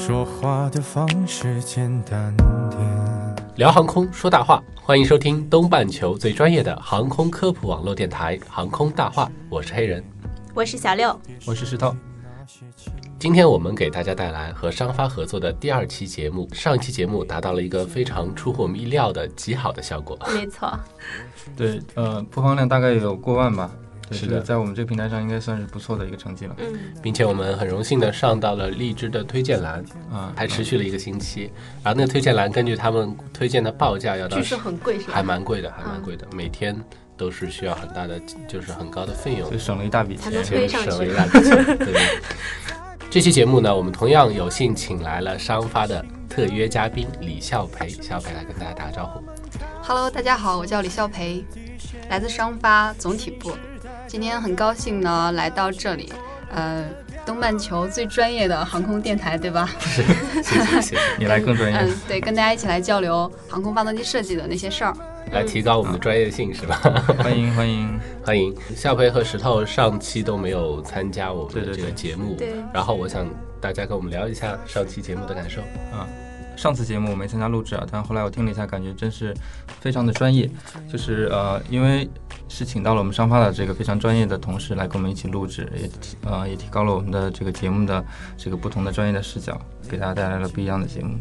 说话的方式简单点。聊航空说大话，欢迎收听东半球最专业的航空科普网络电台《航空大话》，我是黑人。我是小六，我是石头。今天我们给大家带来和商发合作的第二期节目。上一期节目达到了一个非常出乎我们意料的极好的效果。没错，对，呃，播放量大概有过万吧。对是的在我们这个平台上应该算是不错的一个成绩了。嗯，并且我们很荣幸的上到了荔枝的推荐栏，啊，还持续了一个星期。然后那个推荐栏根据他们推荐的报价要到据说很贵是还？蛮贵的，还蛮贵的，每天都是需要很大的，就是很高的费用就，省了一大笔钱。省了一大笔钱。对对。这期节目呢，我们同样有幸请来了商发的特约嘉宾李孝培，孝培来跟大家打个招呼。Hello，大家好，我叫李孝培，来自商发总体部。今天很高兴呢来到这里，呃，东半球最专业的航空电台，对吧？谢谢谢谢，你来更专业。嗯，对，跟大家一起来交流航空发动机设计的那些事儿。来提高我们的专业性是吧？欢迎欢迎。欢迎夏培和石头上期都没有参加我们的这个节目，然后我想大家跟我们聊一下上期节目的感受。嗯上次节目我没参加录制啊，但后来我听了一下，感觉真是非常的专业。就是呃，因为是请到了我们商发的这个非常专业的同事来跟我们一起录制，也提呃也提高了我们的这个节目的这个不同的专业的视角，给大家带来了不一样的节目。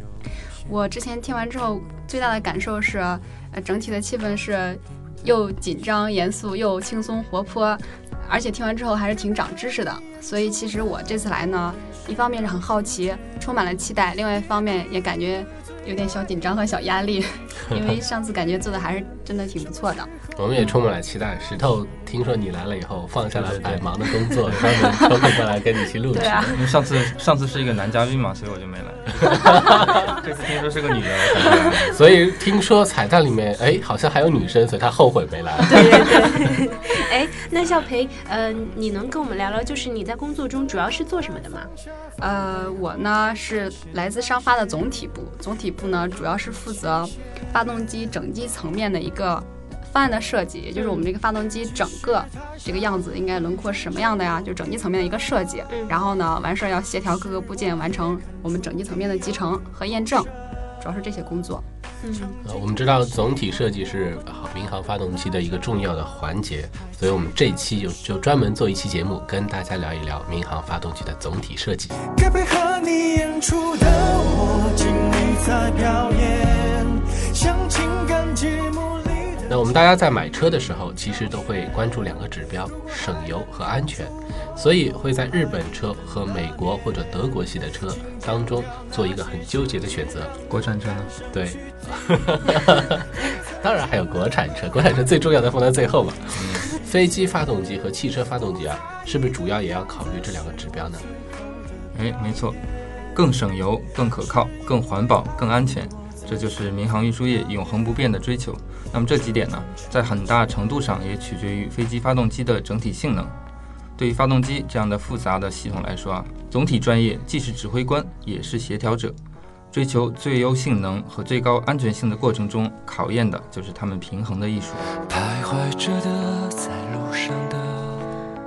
我之前听完之后，最大的感受是，呃，整体的气氛是又紧张严肃又轻松活泼，而且听完之后还是挺长知识的。所以其实我这次来呢，一方面是很好奇，充满了期待；另外一方面也感觉有点小紧张和小压力，因为上次感觉做的还是真的挺不错的。我们也充满了期待。石头，听说你来了以后，放下了对对对百忙的工作，专门抽空过来跟你一起录制。对啊，因为上次上次是一个男嘉宾嘛，所以我就没来。这次听说是个女的。所以听说彩蛋里面，哎，好像还有女生，所以她后悔没来。对对对。哎，那孝培，呃，你能跟我们聊聊，就是你在工作中主要是做什么的吗？呃，我呢是来自商发的总体部，总体部呢主要是负责发动机整机层面的一个方案的设计，也就是我们这个发动机整个这个样子应该轮廓是什么样的呀？就整机层面的一个设计。嗯然后呢，完事儿要协调各个部件，完成我们整机层面的集成和验证，主要是这些工作。嗯，呃，我们知道总体设计是呃民航发动机的一个重要的环节，所以我们这一期就就专门做一期节目，跟大家聊一聊民航发动机的总体设计。该配合你演出的我，我们大家在买车的时候，其实都会关注两个指标：省油和安全，所以会在日本车和美国或者德国系的车当中做一个很纠结的选择。国产车呢？对，当然还有国产车，国产车最重要的放在最后嘛。飞机发动机和汽车发动机啊，是不是主要也要考虑这两个指标呢？哎，没错，更省油、更可靠、更环保、更安全，这就是民航运输业永恒不变的追求。那么这几点呢，在很大程度上也取决于飞机发动机的整体性能。对于发动机这样的复杂的系统来说啊，总体专业既是指挥官，也是协调者。追求最优性能和最高安全性的过程中，考验的就是他们平衡的艺术。徘徊着的，在路上的。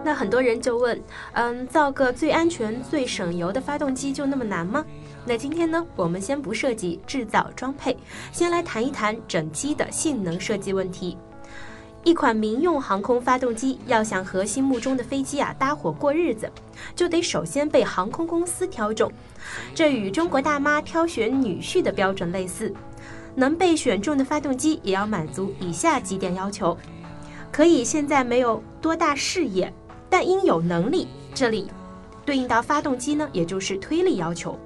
那很多人就问，嗯，造个最安全、最省油的发动机就那么难吗？那今天呢，我们先不涉及制造装配，先来谈一谈整机的性能设计问题。一款民用航空发动机要想和心目中的飞机啊搭伙过日子，就得首先被航空公司挑中。这与中国大妈挑选女婿的标准类似。能被选中的发动机也要满足以下几点要求：可以现在没有多大事业，但应有能力。这里对应到发动机呢，也就是推力要求。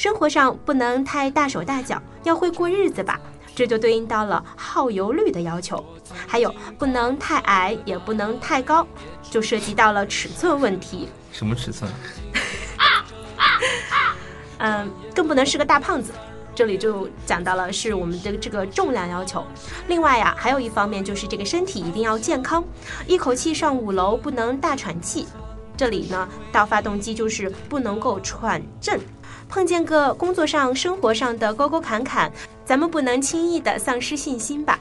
生活上不能太大手大脚，要会过日子吧。这就对应到了耗油率的要求，还有不能太矮，也不能太高，就涉及到了尺寸问题。什么尺寸？嗯，更不能是个大胖子。这里就讲到了是我们的这个重量要求。另外呀，还有一方面就是这个身体一定要健康，一口气上五楼不能大喘气。这里呢，到发动机就是不能够喘震。碰见个工作上、生活上的沟沟坎坎，咱们不能轻易的丧失信心吧。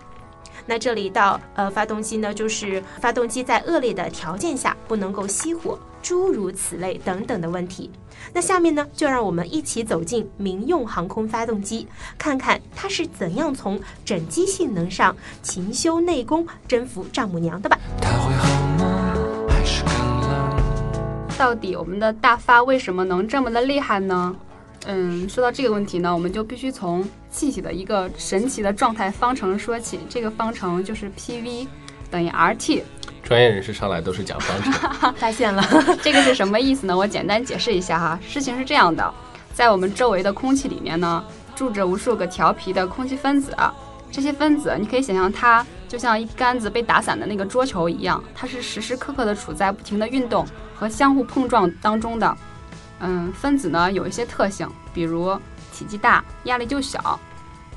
那这里到呃发动机呢，就是发动机在恶劣的条件下不能够熄火，诸如此类等等的问题。那下面呢，就让我们一起走进民用航空发动机，看看它是怎样从整机性能上勤修内功，征服丈母娘的吧。它会好吗？还是更冷？到底我们的大发为什么能这么的厉害呢？嗯，说到这个问题呢，我们就必须从气体的一个神奇的状态方程说起。这个方程就是 PV 等于 RT。专业人士上来都是讲方程，发现了，这个是什么意思呢？我简单解释一下哈。事情是这样的，在我们周围的空气里面呢，住着无数个调皮的空气分子。这些分子，你可以想象它就像一杆子被打散的那个桌球一样，它是时时刻刻的处在不停的运动和相互碰撞当中的。嗯，分子呢有一些特性，比如体积大，压力就小。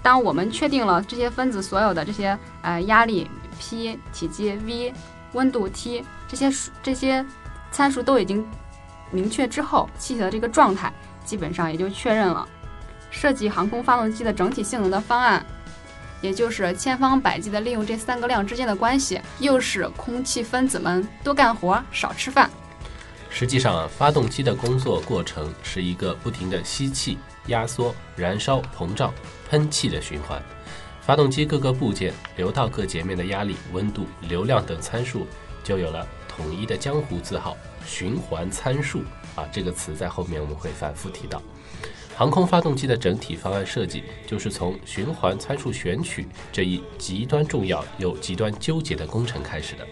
当我们确定了这些分子所有的这些呃压力 P、体积 V、温度 T 这些数这些参数都已经明确之后，气体的这个状态基本上也就确认了。设计航空发动机的整体性能的方案，也就是千方百计的利用这三个量之间的关系，诱使空气分子们多干活少吃饭。实际上啊，发动机的工作过程是一个不停的吸气、压缩、燃烧、膨胀、喷气的循环。发动机各个部件、流道各截面的压力、温度、流量等参数，就有了统一的江湖字号“循环参数”啊。这个词在后面我们会反复提到。航空发动机的整体方案设计，就是从循环参数选取这一极端重要又极端纠结的工程开始的。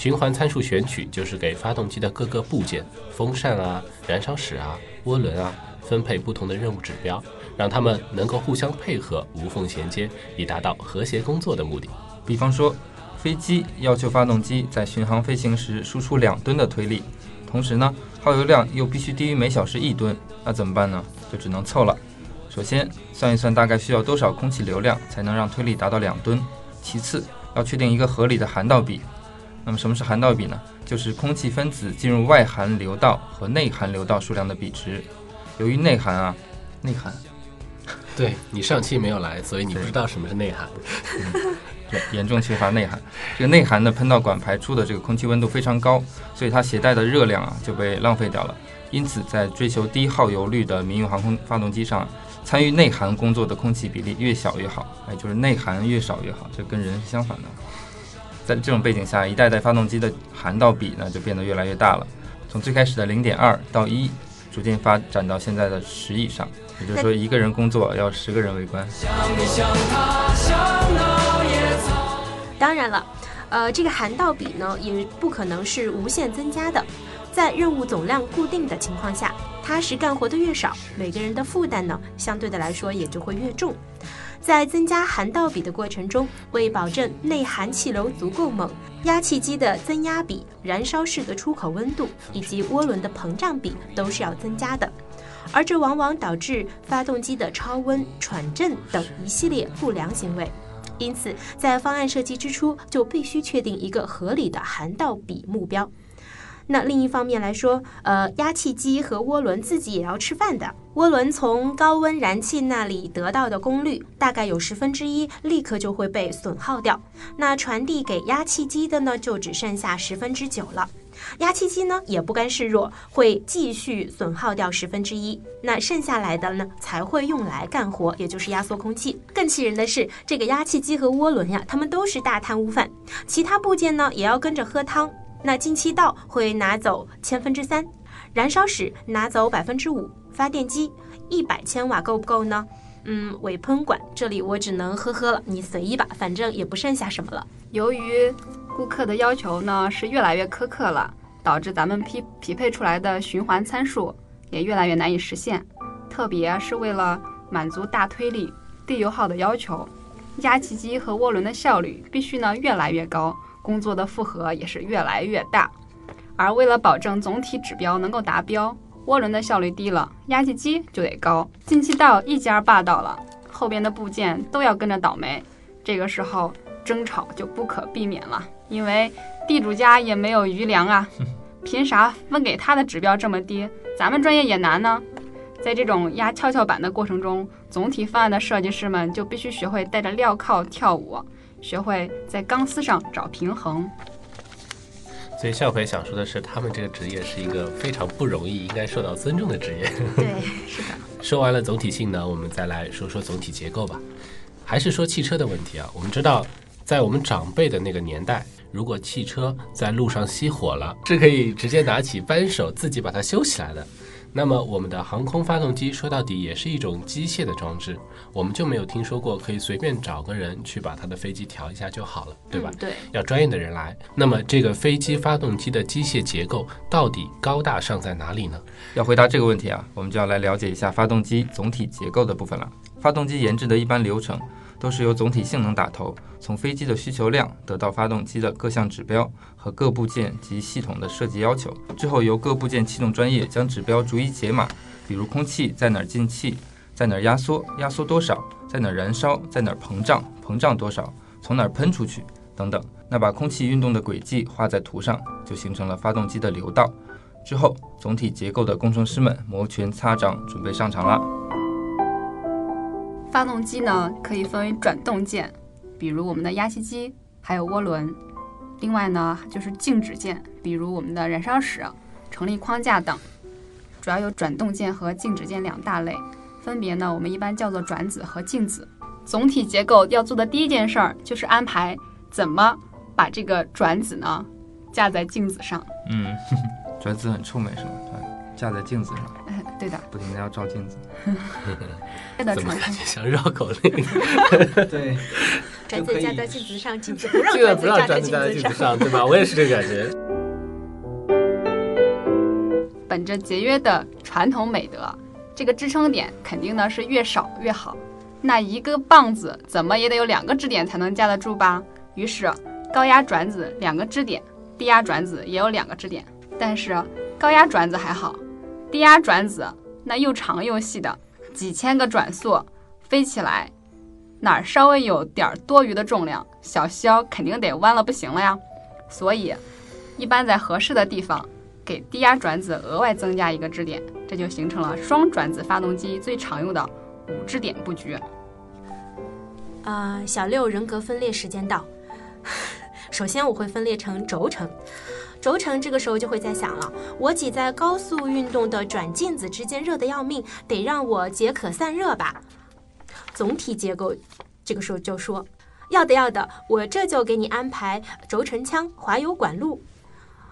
循环参数选取就是给发动机的各个部件，风扇啊、燃烧室啊、涡轮啊，分配不同的任务指标，让它们能够互相配合、无缝衔接，以达到和谐工作的目的。比方说，飞机要求发动机在巡航飞行时输出两吨的推力，同时呢，耗油量又必须低于每小时一吨，那怎么办呢？就只能凑了。首先算一算大概需要多少空气流量才能让推力达到两吨，其次要确定一个合理的涵道比。那么什么是涵道比呢？就是空气分子进入外涵流道和内涵流道数量的比值。由于内涵啊，内涵，对你上期没有来，所以你不知道什么是内涵。对，严重缺乏内涵。这个内涵的喷道管排出的这个空气温度非常高，所以它携带的热量啊就被浪费掉了。因此，在追求低耗油率的民用航空发动机上，参与内涵工作的空气比例越小越好。哎，就是内涵越少越好，这跟人是相反的。在这种背景下，一代代发动机的涵道比呢就变得越来越大了，从最开始的零点二到一，逐渐发展到现在的十以上。也就是说，一个人工作要十个人围观。当然了，呃，这个涵道比呢也不可能是无限增加的，在任务总量固定的情况下，踏实干活的越少，每个人的负担呢相对的来说也就会越重。在增加涵道比的过程中，为保证内含气流足够猛，压气机的增压比、燃烧室的出口温度以及涡轮的膨胀比都是要增加的，而这往往导致发动机的超温、喘震等一系列不良行为。因此，在方案设计之初就必须确定一个合理的涵道比目标。那另一方面来说，呃，压气机和涡轮自己也要吃饭的。涡轮从高温燃气那里得到的功率，大概有十分之一立刻就会被损耗掉。那传递给压气机的呢，就只剩下十分之九了。压气机呢也不甘示弱，会继续损耗掉十分之一。那剩下来的呢，才会用来干活，也就是压缩空气。更气人的是，这个压气机和涡轮呀，它们都是大贪污犯，其他部件呢也要跟着喝汤。那进气道会拿走千分之三，燃烧室拿走百分之五，发电机一百千瓦够不够呢？嗯，尾喷管这里我只能呵呵了，你随意吧，反正也不剩下什么了。由于顾客的要求呢是越来越苛刻了，导致咱们匹匹配出来的循环参数也越来越难以实现。特别是为了满足大推力、低油耗的要求，压气机和涡轮的效率必须呢越来越高。工作的负荷也是越来越大，而为了保证总体指标能够达标，涡轮的效率低了，压气机就得高。进气道一家霸道了，后边的部件都要跟着倒霉。这个时候争吵就不可避免了，因为地主家也没有余粮啊，凭啥分给他的指标这么低？咱们专业也难呢。在这种压跷跷板的过程中，总体方案的设计师们就必须学会带着镣铐跳舞，学会在钢丝上找平衡。所以笑培想说的是，他们这个职业是一个非常不容易、应该受到尊重的职业。对，是的。说完了总体性呢，我们再来说说总体结构吧。还是说汽车的问题啊？我们知道，在我们长辈的那个年代，如果汽车在路上熄火了，是可以直接拿起扳手自己把它修起来的。那么，我们的航空发动机说到底也是一种机械的装置，我们就没有听说过可以随便找个人去把他的飞机调一下就好了，对吧？对，要专业的人来。那么，这个飞机发动机的机械结构到底高大上在哪里呢？要回答这个问题啊，我们就要来了解一下发动机总体结构的部分了。发动机研制的一般流程。都是由总体性能打头，从飞机的需求量得到发动机的各项指标和各部件及系统的设计要求，之后由各部件气动专业将指标逐一解码，比如空气在哪儿进气，在哪儿压缩，压缩多少，在哪儿燃烧，在哪儿膨胀，膨胀多少，从哪儿喷出去等等。那把空气运动的轨迹画在图上，就形成了发动机的流道。之后，总体结构的工程师们摩拳擦掌，准备上场了。发动机呢，可以分为转动件，比如我们的压气机，还有涡轮。另外呢，就是静止件，比如我们的燃烧室、成立框架等。主要有转动件和静止件两大类，分别呢，我们一般叫做转子和静子。总体结构要做的第一件事儿，就是安排怎么把这个转子呢架在镜子上。嗯，转子很臭美是吗？架在镜子上。对的，不停的要照镜子，怎么感觉像绕口令？对，转子架在镜子上，镜子不让转子架在镜子上，对吧？我也是这个感觉。本着节约的传统美德，这个支撑点肯定呢是越少越好。那一个棒子怎么也得有两个支点才能架得住吧？于是高压转子两个支点，低压转子也有两个支点，但是高压转子还好。低压转子那又长又细的几千个转速飞起来，哪儿稍微有点多余的重量，小肖肯定得弯了不行了呀。所以，一般在合适的地方给低压转子额外增加一个支点，这就形成了双转子发动机最常用的五支点布局。啊，小六人格分裂时间到。首先，我会分裂成轴承。轴承这个时候就会在想了，我挤在高速运动的转镜子之间，热得要命，得让我解渴散热吧。总体结构这个时候就说，要的要的，我这就给你安排轴承腔、滑油管路。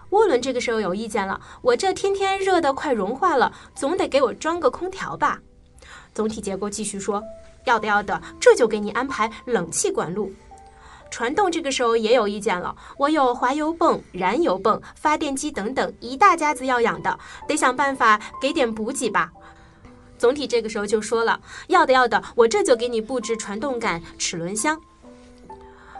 涡轮这个时候有意见了，我这天天热得快融化了，总得给我装个空调吧。总体结构继续说，要的要的，这就给你安排冷气管路。传动这个时候也有意见了，我有滑油泵、燃油泵、发电机等等一大家子要养的，得想办法给点补给吧。总体这个时候就说了，要的要的，我这就给你布置传动杆、齿轮箱。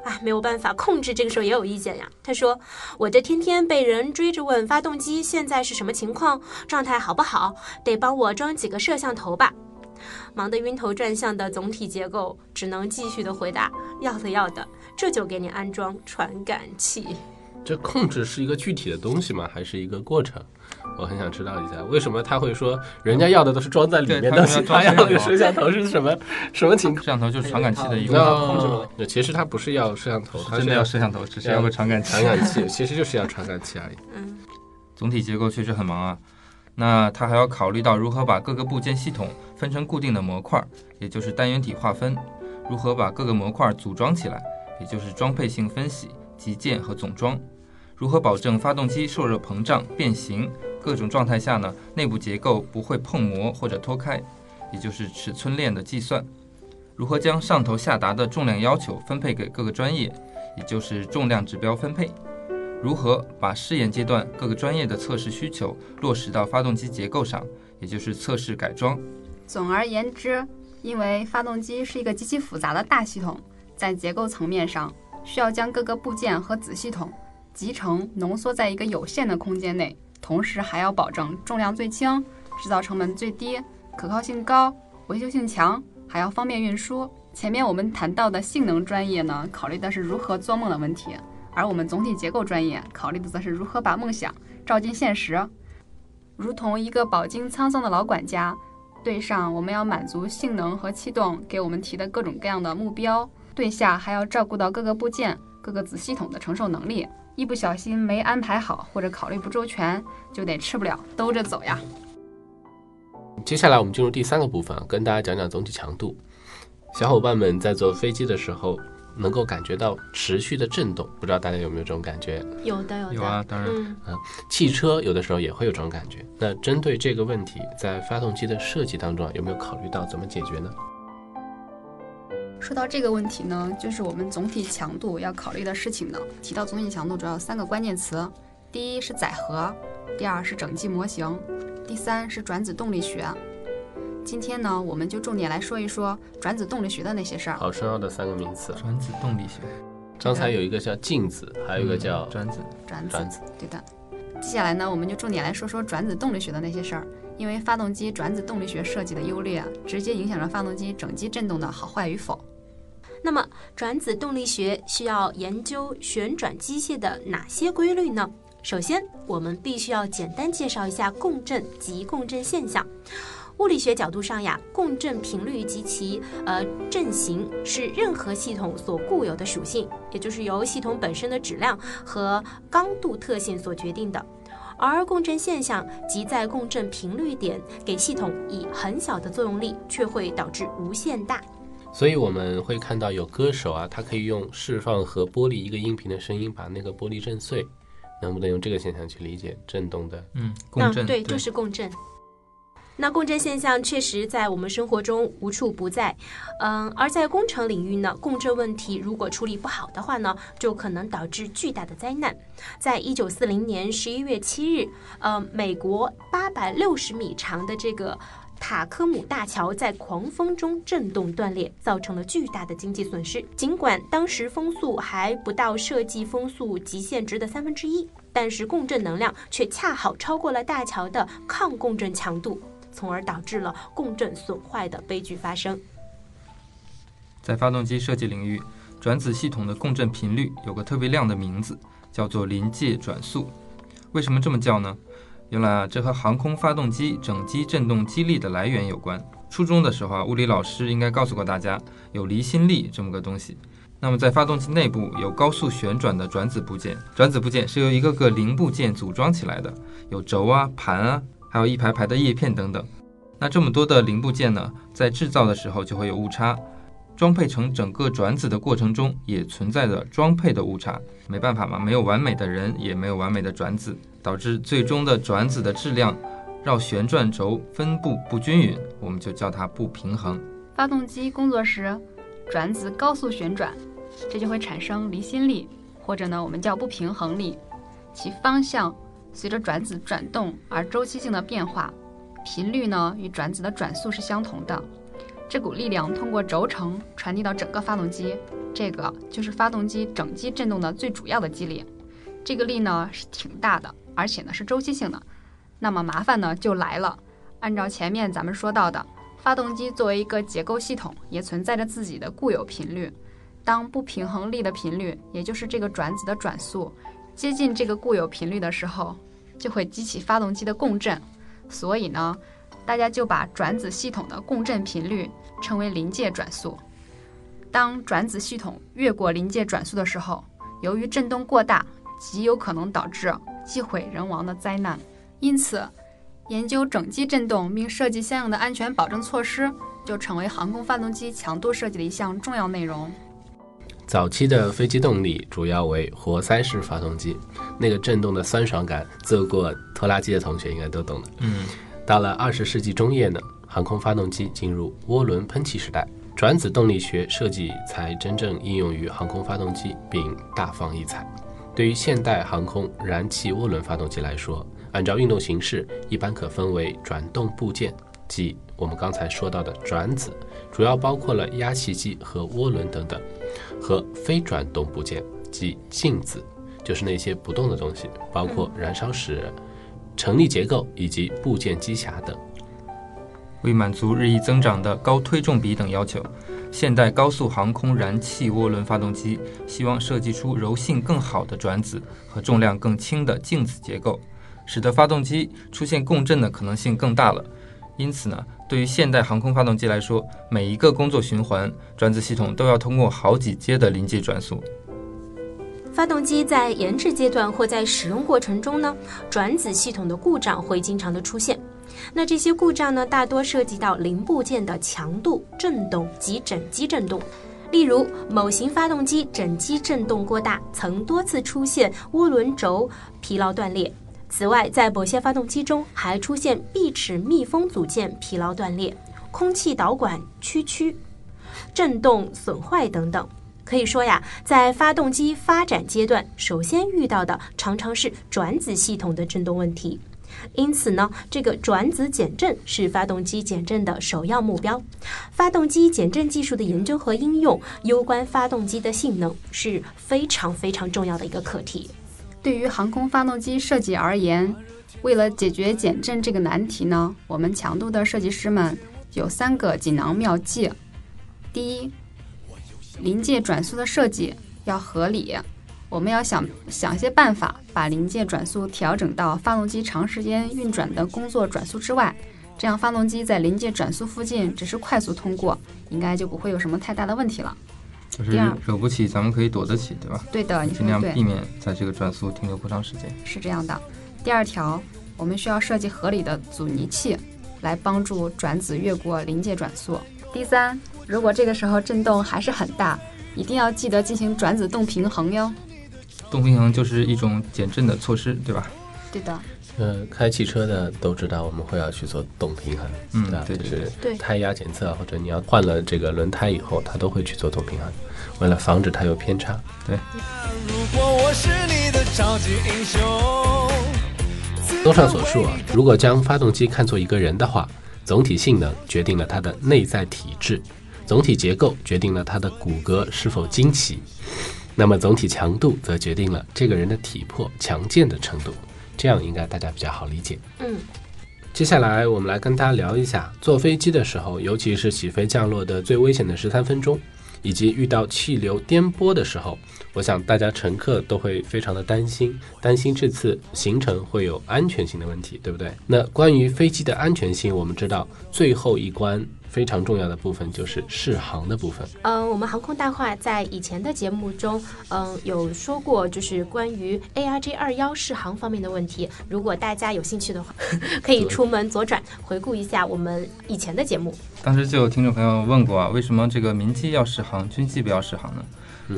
哎，没有办法控制，这个时候也有意见呀。他说，我这天天被人追着问发动机现在是什么情况，状态好不好，得帮我装几个摄像头吧。忙得晕头转向的总体结构只能继续的回答，要的要的。这就给你安装传感器。这控制是一个具体的东西吗？还是一个过程？我很想知道一下，为什么他会说人家要的都是装在里面的，他要的摄像头是什么什么情况？摄像头就是传感器的一个控制吗？其实他不是要摄像头，他真的要摄像头，只是要个传感器。传感器其实就是要传感器而已。嗯，总体结构确实很忙啊。那他还要考虑到如何把各个部件系统分成固定的模块，也就是单元体划分，如何把各个模块组装起来。也就是装配性分析、集件和总装，如何保证发动机受热膨胀、变形，各种状态下呢，内部结构不会碰磨或者脱开，也就是尺寸链的计算，如何将上头下达的重量要求分配给各个专业，也就是重量指标分配，如何把试验阶段各个专业的测试需求落实到发动机结构上，也就是测试改装。总而言之，因为发动机是一个极其复杂的大系统。在结构层面上，需要将各个部件和子系统集成浓缩在一个有限的空间内，同时还要保证重量最轻、制造成本最低、可靠性高、维修性强，还要方便运输。前面我们谈到的性能专业呢，考虑的是如何做梦的问题，而我们总体结构专业考虑的则是如何把梦想照进现实。如同一个饱经沧桑的老管家，对上我们要满足性能和气动给我们提的各种各样的目标，对下还要照顾到各个部件、各个子系统的承受能力。一不小心没安排好，或者考虑不周全，就得吃不了兜着走呀。接下来我们进入第三个部分，跟大家讲讲总体强度。小伙伴们在坐飞机的时候，能够感觉到持续的震动，不知道大家有没有这种感觉？有的，有的，有啊，当然，嗯，汽车有的时候也会有这种感觉。那针对这个问题，在发动机的设计当中啊，有没有考虑到怎么解决呢？说到这个问题呢，就是我们总体强度要考虑的事情呢。提到总体强度，主要有三个关键词：第一是载荷，第二是整机模型，第三是转子动力学。今天呢，我们就重点来说一说转子动力学的那些事儿。好重要的三个名词。转子动力学，刚才有一个叫静子，还有一个叫转子。转子，转子对的。接下来呢，我们就重点来说说转子动力学的那些事儿。因为发动机转子动力学设计的优劣，直接影响着发动机整机振动的好坏与否。那么，转子动力学需要研究旋转机械的哪些规律呢？首先，我们必须要简单介绍一下共振及共振现象。物理学角度上呀，共振频率及其呃阵型是任何系统所固有的属性，也就是由系统本身的质量和刚度特性所决定的。而共振现象即在共振频率点给系统以很小的作用力，却会导致无限大。所以我们会看到有歌手啊，他可以用释放和玻璃一个音频的声音把那个玻璃震碎，能不能用这个现象去理解震动的？嗯，共振，对，就是共振。那共振现象确实在我们生活中无处不在，嗯，而在工程领域呢，共振问题如果处理不好的话呢，就可能导致巨大的灾难。在一九四零年十一月七日，呃，美国八百六十米长的这个塔科姆大桥在狂风中震动断裂，造成了巨大的经济损失。尽管当时风速还不到设计风速极限值的三分之一，但是共振能量却恰好超过了大桥的抗共振强度。从而导致了共振损坏的悲剧发生。在发动机设计领域，转子系统的共振频率有个特别亮的名字，叫做临界转速。为什么这么叫呢？原来啊，这和航空发动机整机振动机力的来源有关。初中的时候啊，物理老师应该告诉过大家，有离心力这么个东西。那么在发动机内部有高速旋转的转子部件，转子部件是由一个个零部件组装起来的，有轴啊、盘啊。还有一排排的叶片等等，那这么多的零部件呢，在制造的时候就会有误差，装配成整个转子的过程中也存在着装配的误差。没办法嘛，没有完美的人，也没有完美的转子，导致最终的转子的质量绕旋转轴分布不均匀，我们就叫它不平衡。发动机工作时，转子高速旋转，这就会产生离心力，或者呢，我们叫不平衡力，其方向。随着转子转动而周期性的变化，频率呢与转子的转速是相同的。这股力量通过轴承传递到整个发动机，这个就是发动机整机振动的最主要的机理。这个力呢是挺大的，而且呢是周期性的。那么麻烦呢就来了。按照前面咱们说到的，发动机作为一个结构系统，也存在着自己的固有频率。当不平衡力的频率，也就是这个转子的转速。接近这个固有频率的时候，就会激起发动机的共振，所以呢，大家就把转子系统的共振频率称为临界转速。当转子系统越过临界转速的时候，由于振动过大，极有可能导致机毁人亡的灾难。因此，研究整机振动并设计相应的安全保证措施，就成为航空发动机强度设计的一项重要内容。早期的飞机动力主要为活塞式发动机，那个震动的酸爽感，坐过拖拉机的同学应该都懂的。嗯，到了二十世纪中叶呢，航空发动机进入涡轮喷气时代，转子动力学设计才真正应用于航空发动机，并大放异彩。对于现代航空燃气涡轮发动机来说，按照运动形式，一般可分为转动部件，即我们刚才说到的转子，主要包括了压气机和涡轮等等。和非转动部件，即静子，就是那些不动的东西，包括燃烧室、成立结构以及部件机匣等。为满足日益增长的高推重比等要求，现代高速航空燃气涡轮发动机希望设计出柔性更好的转子和重量更轻的静子结构，使得发动机出现共振的可能性更大了。因此呢，对于现代航空发动机来说，每一个工作循环，转子系统都要通过好几阶的临界转速。发动机在研制阶段或在使用过程中呢，转子系统的故障会经常的出现。那这些故障呢，大多涉及到零部件的强度、振动及整机振动。例如，某型发动机整机振动过大，曾多次出现涡轮轴疲劳断裂。此外，在某些发动机中还出现闭齿密封组件疲劳断裂、空气导管屈曲、振动损坏等等。可以说呀，在发动机发展阶段，首先遇到的常常是转子系统的振动问题。因此呢，这个转子减震是发动机减震的首要目标。发动机减震技术的研究和应用，攸关发动机的性能，是非常非常重要的一个课题。对于航空发动机设计而言，为了解决减震这个难题呢，我们强度的设计师们有三个锦囊妙计。第一，临界转速的设计要合理，我们要想想一些办法，把临界转速调整到发动机长时间运转的工作转速之外，这样发动机在临界转速附近只是快速通过，应该就不会有什么太大的问题了。就是第二惹不起，咱们可以躲得起，对吧？对的，你尽量。避免在这个转速停留过长时间。是这样的。第二条，我们需要设计合理的阻尼器，来帮助转子越过临界转速。第三，如果这个时候震动还是很大，一定要记得进行转子动平衡哟。动平衡就是一种减震的措施，对吧？对的，呃，开汽车的都知道我们会要去做动平衡？对对就是对胎压检测或者你要换了这个轮胎以后，它都会去做动平衡，为了防止它有偏差。对如果我是你的超级英雄，综上所述啊，如果将发动机看作一个人的话，总体性能决定了它的内在体质，总体结构决定了它的骨骼是否惊奇，那么总体强度则决定了这个人的体魄强健的程度。这样应该大家比较好理解。嗯，接下来我们来跟大家聊一下坐飞机的时候，尤其是起飞降落的最危险的十三分钟，以及遇到气流颠簸的时候，我想大家乘客都会非常的担心，担心这次行程会有安全性的问题，对不对？那关于飞机的安全性，我们知道最后一关非常重要的部分就是试航的部分。嗯，我们航空大话在以前的节目中，嗯，有说过，就是关于 ARJ 二幺试航方面的问题。如果大家有兴趣的话，可以出门左转回顾一下我们以前的节目。当时就有听众朋友问过啊，为什么这个民机要试航，军机不要试航呢？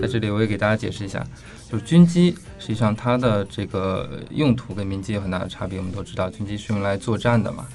在这里我也给大家解释一下，就是军机实际上它的这个用途跟民机有很大的差别。我们都知道，军机是用来作战的嘛，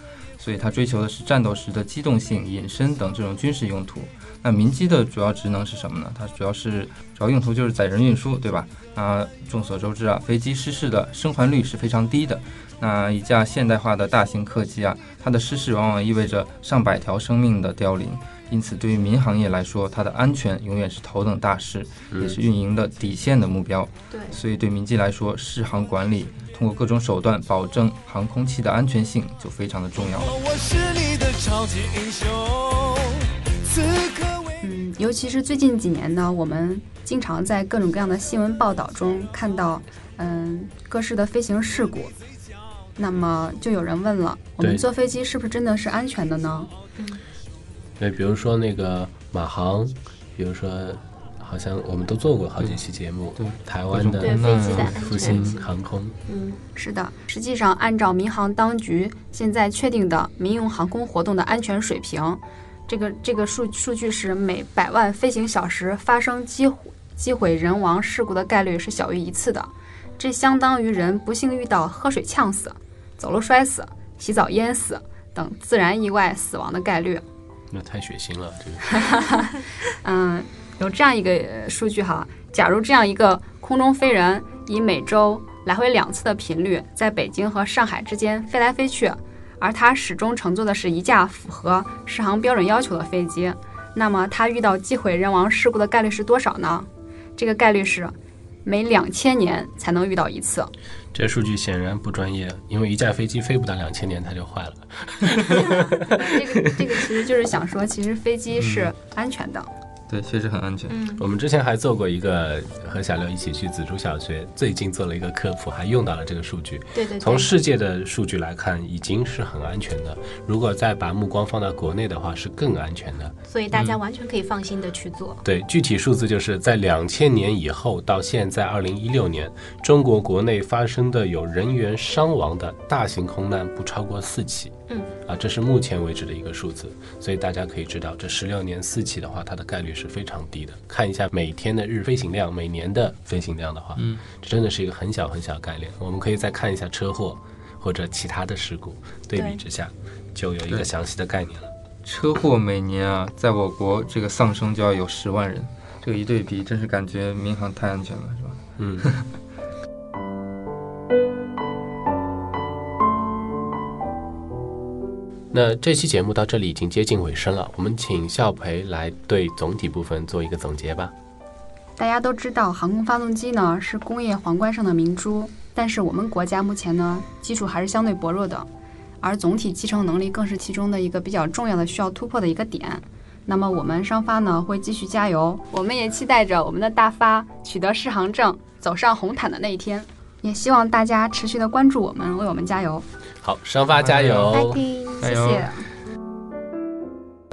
所以它追求的是战斗时的机动性、隐身等这种军事用途。那民机的主要职能是什么呢？它主要是主要用途就是载人运输，对吧？那众所周知啊，飞机失事的生还率是非常低的。那一架现代化的大型客机啊，它的失事往往意味着上百条生命的凋零。因此，对于民航业来说，它的安全永远是头等大事，也是运营的底线的目标。对所以对民机来说，试航管理通过各种手段保证航空器的安全性就非常的重要了。我是你的超级英雄，此刻为嗯，尤其是最近几年呢，我们经常在各种各样的新闻报道中看到，嗯，各式的飞行事故。那么就有人问了，我们坐飞机是不是真的是安全的呢？对，比如说那个马航，比如说，好像我们都做过好几期节目，对。台湾的飞机的复兴航空，嗯，是的，实际上按照民航当局现在确定的民用航空活动的安全水平，这个这个数数据是每百万飞行小时发生机机毁人亡事故的概率是小于一次的，这相当于人不幸遇到喝水呛死、走路摔死、洗澡淹死等自然意外死亡的概率。那太血腥了，这个。嗯，有这样一个呃数据哈，假如这样一个空中飞人以每周来回两次的频率，在北京和上海之间飞来飞去，而他始终乘坐的是一架符合适航标准要求的飞机，那么他遇到机毁人亡事故的概率是多少呢？这个概率是每两千年才能遇到一次。这数据显然不专业，因为一架飞机飞不到两千年它就坏了。这个这个其实就是想说，其实飞机是安全的。对，确实很安全。嗯，我们之前还做过一个和小六一起去紫竹小学，最近做了一个科普，还用到了这个数据。对对对。从世界的数据来看，已经是很安全的。如果再把目光放到国内的话，是更安全的。所以大家完全可以放心的去做。对，具体数字就是在两千年以后到现在二零一六年，中国国内发生的有人员伤亡的大型空难不超过四起。嗯，啊，这是目前为止的一个数字，所以大家可以知道，这十六年四起的话，它的概率是非常低的。看一下每天的日飞行量，每年的飞行量的话，嗯，这真的是一个很小很小的概念。我们可以再看一下车祸或者其他的事故，对比之下，就有一个详细的概念了。车祸每年啊，在我国这个丧生就要有十万人，这个一对比，真是感觉民航太安全了，是吧？嗯。那这期节目到这里已经接近尾声了，我们请笑培来对总体部分做一个总结吧。大家都知道，航空发动机呢是工业皇冠上的明珠，但是我们国家目前呢基础还是相对薄弱的，而总体集成能力更是其中的一个比较重要的需要突破的一个点。那么我们商发呢会继续加油，我们也期待着我们的大发取得适航证，走上红毯的那一天。也希望大家持续的关注我们，为我们加油。好，商发加油！谢加油谢。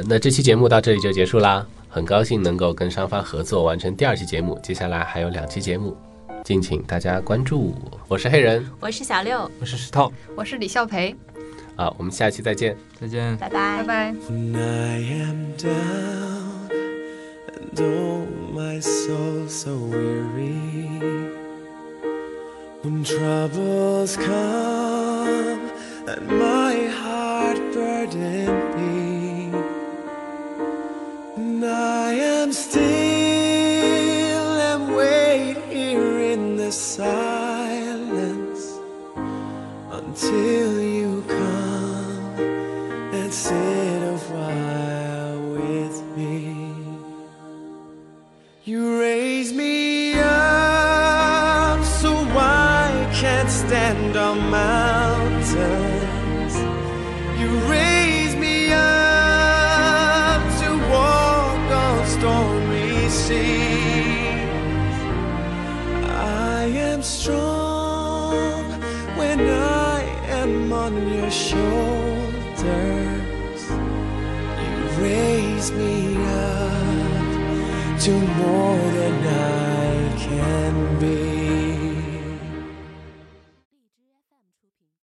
那这期节目到这里就结束啦，很高兴能够跟商发合作完成第二期节目，接下来还有两期节目，敬请大家关注。我是黑人我是小六，我是石头，我是李孝培，啊，我们下期再见。再见。拜拜拜拜。When I am down and oh my soul so weary when troubles come and my heart burden be and I am still and wait here in the silence until to more